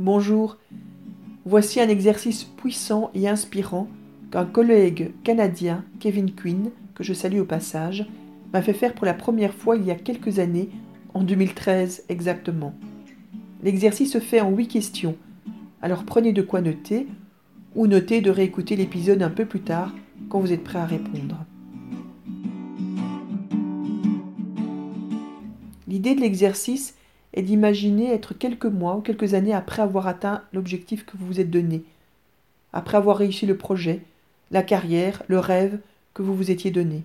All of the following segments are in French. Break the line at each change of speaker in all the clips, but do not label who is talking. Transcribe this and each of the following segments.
Bonjour. Voici un exercice puissant et inspirant qu'un collègue canadien, Kevin Quinn, que je salue au passage, m'a fait faire pour la première fois il y a quelques années, en 2013 exactement. L'exercice se fait en huit questions, alors prenez de quoi noter, ou notez de réécouter l'épisode un peu plus tard quand vous êtes prêt à répondre. L'idée de l'exercice est d'imaginer être quelques mois ou quelques années après avoir atteint l'objectif que vous vous êtes donné, après avoir réussi le projet, la carrière, le rêve que vous vous étiez donné.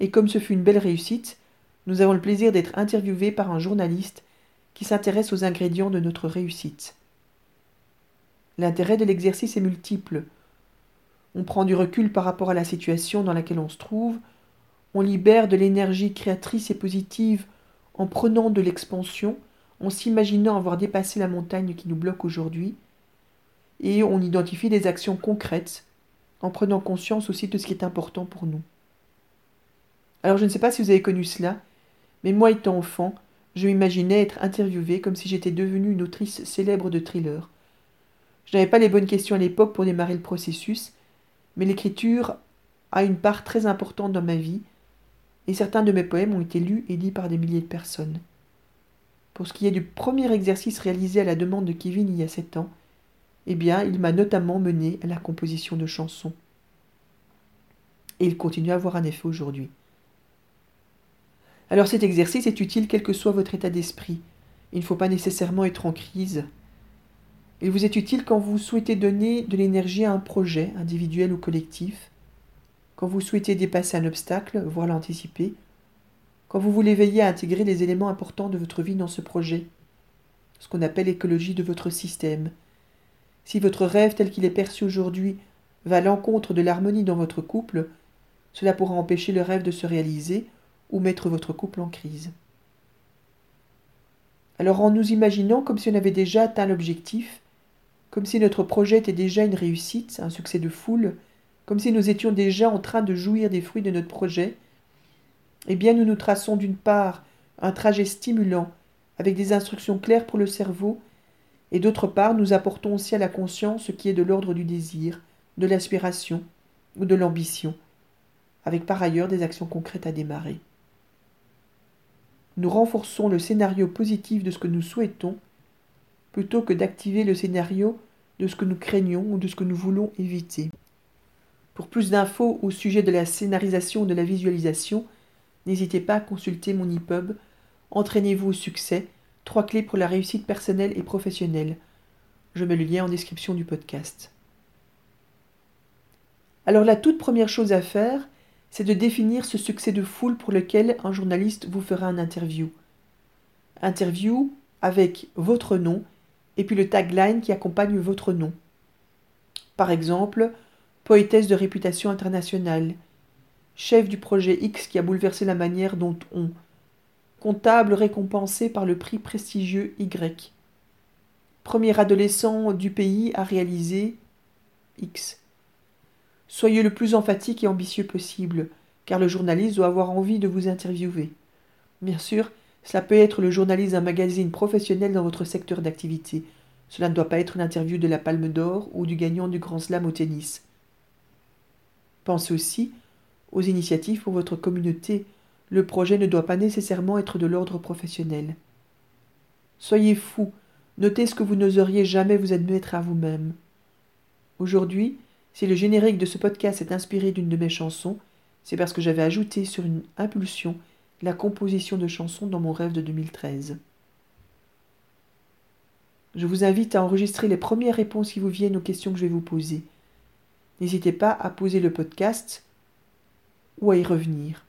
Et comme ce fut une belle réussite, nous avons le plaisir d'être interviewés par un journaliste qui s'intéresse aux ingrédients de notre réussite. L'intérêt de l'exercice est multiple. On prend du recul par rapport à la situation dans laquelle on se trouve, on libère de l'énergie créatrice et positive en prenant de l'expansion, en s'imaginant avoir dépassé la montagne qui nous bloque aujourd'hui, et on identifie des actions concrètes, en prenant conscience aussi de ce qui est important pour nous. Alors je ne sais pas si vous avez connu cela, mais moi étant enfant, je m'imaginais être interviewée comme si j'étais devenue une autrice célèbre de thrillers. Je n'avais pas les bonnes questions à l'époque pour démarrer le processus, mais l'écriture a une part très importante dans ma vie, et certains de mes poèmes ont été lus et lits par des milliers de personnes. Pour ce qui est du premier exercice réalisé à la demande de Kevin il y a sept ans, eh bien, il m'a notamment mené à la composition de chansons. Et il continue à avoir un effet aujourd'hui. Alors cet exercice est utile quel que soit votre état d'esprit. Il ne faut pas nécessairement être en crise. Il vous est utile quand vous souhaitez donner de l'énergie à un projet, individuel ou collectif, quand vous souhaitez dépasser un obstacle, voire l'anticiper, quand vous voulez veiller à intégrer les éléments importants de votre vie dans ce projet, ce qu'on appelle l'écologie de votre système. Si votre rêve tel qu'il est perçu aujourd'hui va à l'encontre de l'harmonie dans votre couple, cela pourra empêcher le rêve de se réaliser ou mettre votre couple en crise. Alors en nous imaginant comme si on avait déjà atteint l'objectif, comme si notre projet était déjà une réussite, un succès de foule, comme si nous étions déjà en train de jouir des fruits de notre projet, eh bien nous nous traçons d'une part un trajet stimulant, avec des instructions claires pour le cerveau, et d'autre part nous apportons aussi à la conscience ce qui est de l'ordre du désir, de l'aspiration ou de l'ambition, avec par ailleurs des actions concrètes à démarrer. Nous renforçons le scénario positif de ce que nous souhaitons, plutôt que d'activer le scénario de ce que nous craignons ou de ce que nous voulons éviter. Pour plus d'infos au sujet de la scénarisation de la visualisation, n'hésitez pas à consulter mon EPUB Entraînez-vous au succès, trois clés pour la réussite personnelle et professionnelle. Je mets le lien en description du podcast. Alors la toute première chose à faire, c'est de définir ce succès de foule pour lequel un journaliste vous fera un interview. Interview avec votre nom et puis le tagline qui accompagne votre nom. Par exemple, poétesse de réputation internationale, chef du projet X qui a bouleversé la manière dont on, comptable récompensé par le prix prestigieux Y, premier adolescent du pays à réaliser X. Soyez le plus emphatique et ambitieux possible, car le journaliste doit avoir envie de vous interviewer. Bien sûr, cela peut être le journaliste d'un magazine professionnel dans votre secteur d'activité. Cela ne doit pas être une interview de la Palme d'Or ou du gagnant du Grand Slam au tennis. Pensez aussi aux initiatives pour votre communauté. Le projet ne doit pas nécessairement être de l'ordre professionnel. Soyez fou, notez ce que vous n'oseriez jamais vous admettre à vous-même. Aujourd'hui, si le générique de ce podcast est inspiré d'une de mes chansons, c'est parce que j'avais ajouté sur une impulsion la composition de chansons dans mon rêve de 2013. Je vous invite à enregistrer les premières réponses qui vous viennent aux questions que je vais vous poser. N'hésitez pas à poser le podcast ou à y revenir.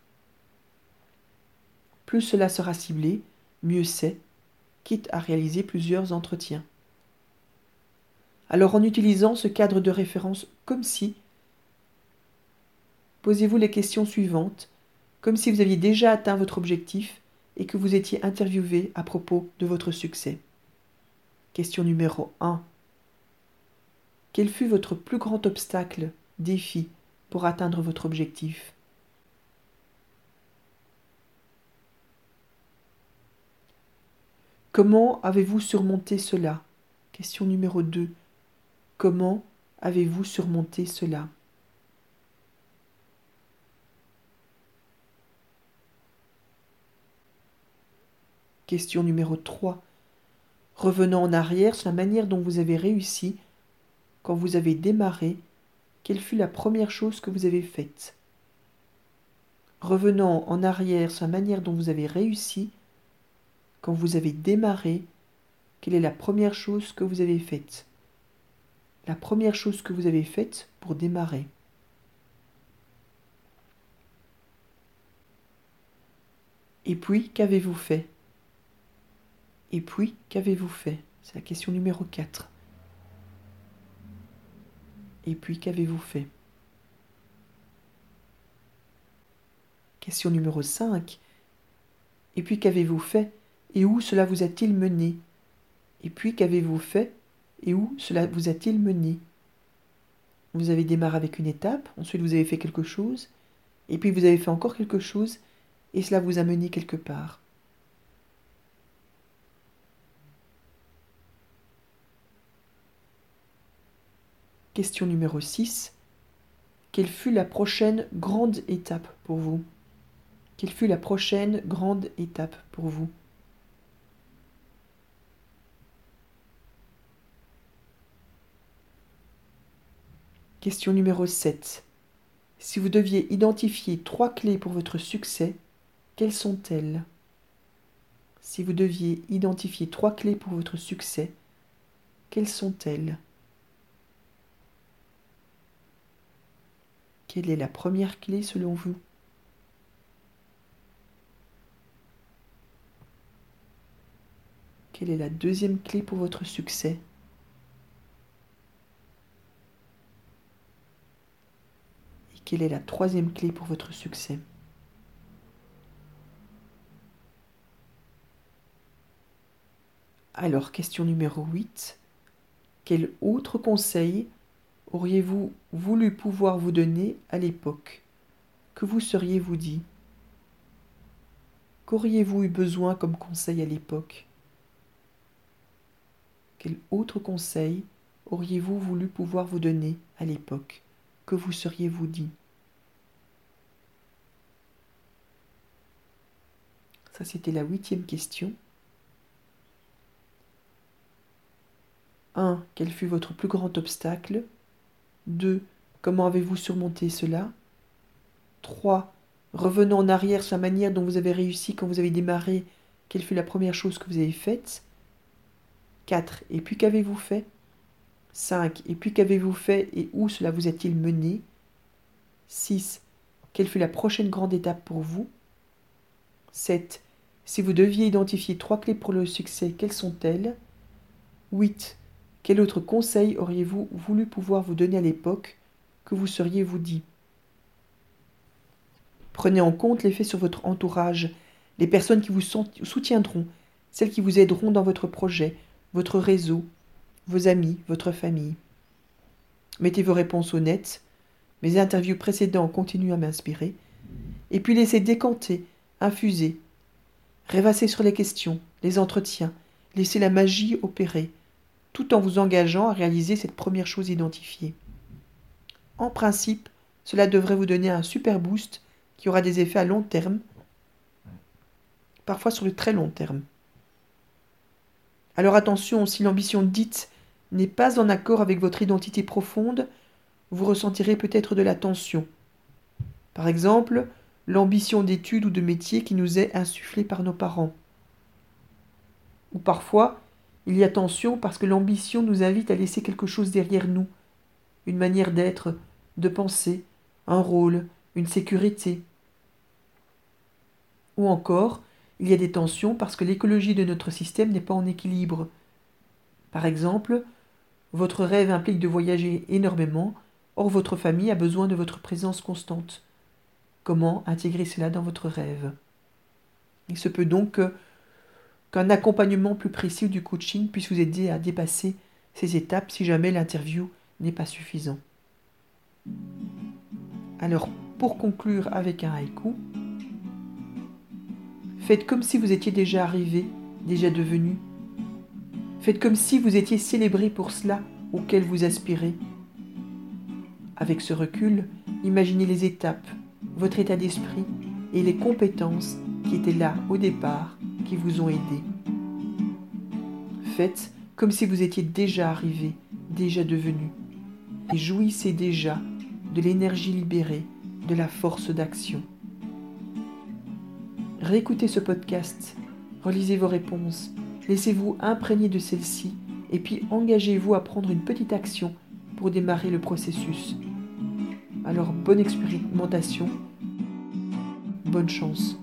Plus cela sera ciblé, mieux c'est, quitte à réaliser plusieurs entretiens. Alors en utilisant ce cadre de référence comme si, posez-vous les questions suivantes, comme si vous aviez déjà atteint votre objectif et que vous étiez interviewé à propos de votre succès. Question numéro 1. Quel fut votre plus grand obstacle, défi, pour atteindre votre objectif? Comment avez-vous surmonté cela? Question numéro 2. Comment avez-vous surmonté cela? Question numéro 3. Revenant en arrière sur la manière dont vous avez réussi, quand vous avez démarré, quelle fut la première chose que vous avez faite? Revenant en arrière sur la manière dont vous avez réussi, quand vous avez démarré, quelle est la première chose que vous avez faite? La première chose que vous avez faite pour démarrer. Et puis, qu'avez-vous fait? Et puis, qu'avez-vous fait? C'est la question numéro 4. Et puis, qu'avez-vous fait? Question numéro 5. Et puis, qu'avez-vous fait? Et où cela vous a-t-il mené? Et puis, qu'avez-vous fait? Et où cela vous a-t-il mené? Vous avez démarré avec une étape, ensuite vous avez fait quelque chose, et puis vous avez fait encore quelque chose, et cela vous a mené quelque part. Question numéro 6. Quelle fut la prochaine grande étape pour vous? Quelle fut la prochaine grande étape pour vous? Question numéro 7. Si vous deviez identifier trois clés pour votre succès, quelles sont-elles? Si vous deviez identifier trois clés pour votre succès, quelles sont-elles? Quelle est la première clé selon vous? Quelle est la deuxième clé pour votre succès? Et quelle est la troisième clé pour votre succès? Alors, question numéro 8. Quel autre conseil auriez-vous voulu pouvoir vous donner à l'époque? Que vous seriez-vous dit? Qu'auriez-vous eu besoin comme conseil à l'époque? Quel autre conseil auriez-vous voulu pouvoir vous donner à l'époque? Que vous seriez-vous dit? Ça, c'était la huitième question. 1. Quel fut votre plus grand obstacle? 2. Comment avez-vous surmonté cela? 3. Revenons en arrière sur la manière dont vous avez réussi quand vous avez démarré. Quelle fut la première chose que vous avez faite? 4. Et puis qu'avez-vous fait? 5. Et puis qu'avez-vous fait et où cela vous a-t-il mené? 6. Quelle fut la prochaine grande étape pour vous? 7. Si vous deviez identifier trois clés pour le succès, quelles sont-elles? 8. Quel autre conseil auriez-vous voulu pouvoir vous donner à l'époque que vous seriez-vous dit? Prenez en compte l'effet sur votre entourage, les personnes qui vous soutiendront, celles qui vous aideront dans votre projet, votre réseau, vos amis, votre famille. Mettez vos réponses honnêtes. Mes interviews précédentes continuent à m'inspirer. Et puis laissez décanter, infuser. Rêvassez sur les questions, les entretiens. Laissez la magie opérer tout en vous engageant à réaliser cette première chose identifiée. En principe, cela devrait vous donner un super boost qui aura des effets à long terme, parfois sur le très long terme. Alors attention, si l'ambition dite n'est pas en accord avec votre identité profonde, vous ressentirez peut-être de la tension. Par exemple, l'ambition d'études ou de métier qui nous est insufflée par nos parents. Ou parfois, il y a tension parce que l'ambition nous invite à laisser quelque chose derrière nous, une manière d'être, de penser, un rôle, une sécurité. Ou encore, il y a des tensions parce que l'écologie de notre système n'est pas en équilibre. Par exemple, votre rêve implique de voyager énormément, or votre famille a besoin de votre présence constante. Comment intégrer cela dans votre rêve? Il se peut donc que qu'un accompagnement plus précis du coaching puisse vous aider à dépasser ces étapes si jamais l'interview n'est pas suffisant. Alors, pour conclure avec un haïku, faites comme si vous étiez déjà arrivé, déjà devenu. Faites comme si vous étiez célébré pour cela auquel vous aspirez. Avec ce recul, imaginez les étapes, votre état d'esprit et les compétences qui étaient là au départ, qui vous ont aidé. Faites comme si vous étiez déjà arrivé, déjà devenu, et jouissez déjà de l'énergie libérée, de la force d'action. Réécoutez ce podcast, relisez vos réponses, laissez-vous imprégner de celles-ci, et puis engagez-vous à prendre une petite action pour démarrer le processus. Alors bonne expérimentation, bonne chance.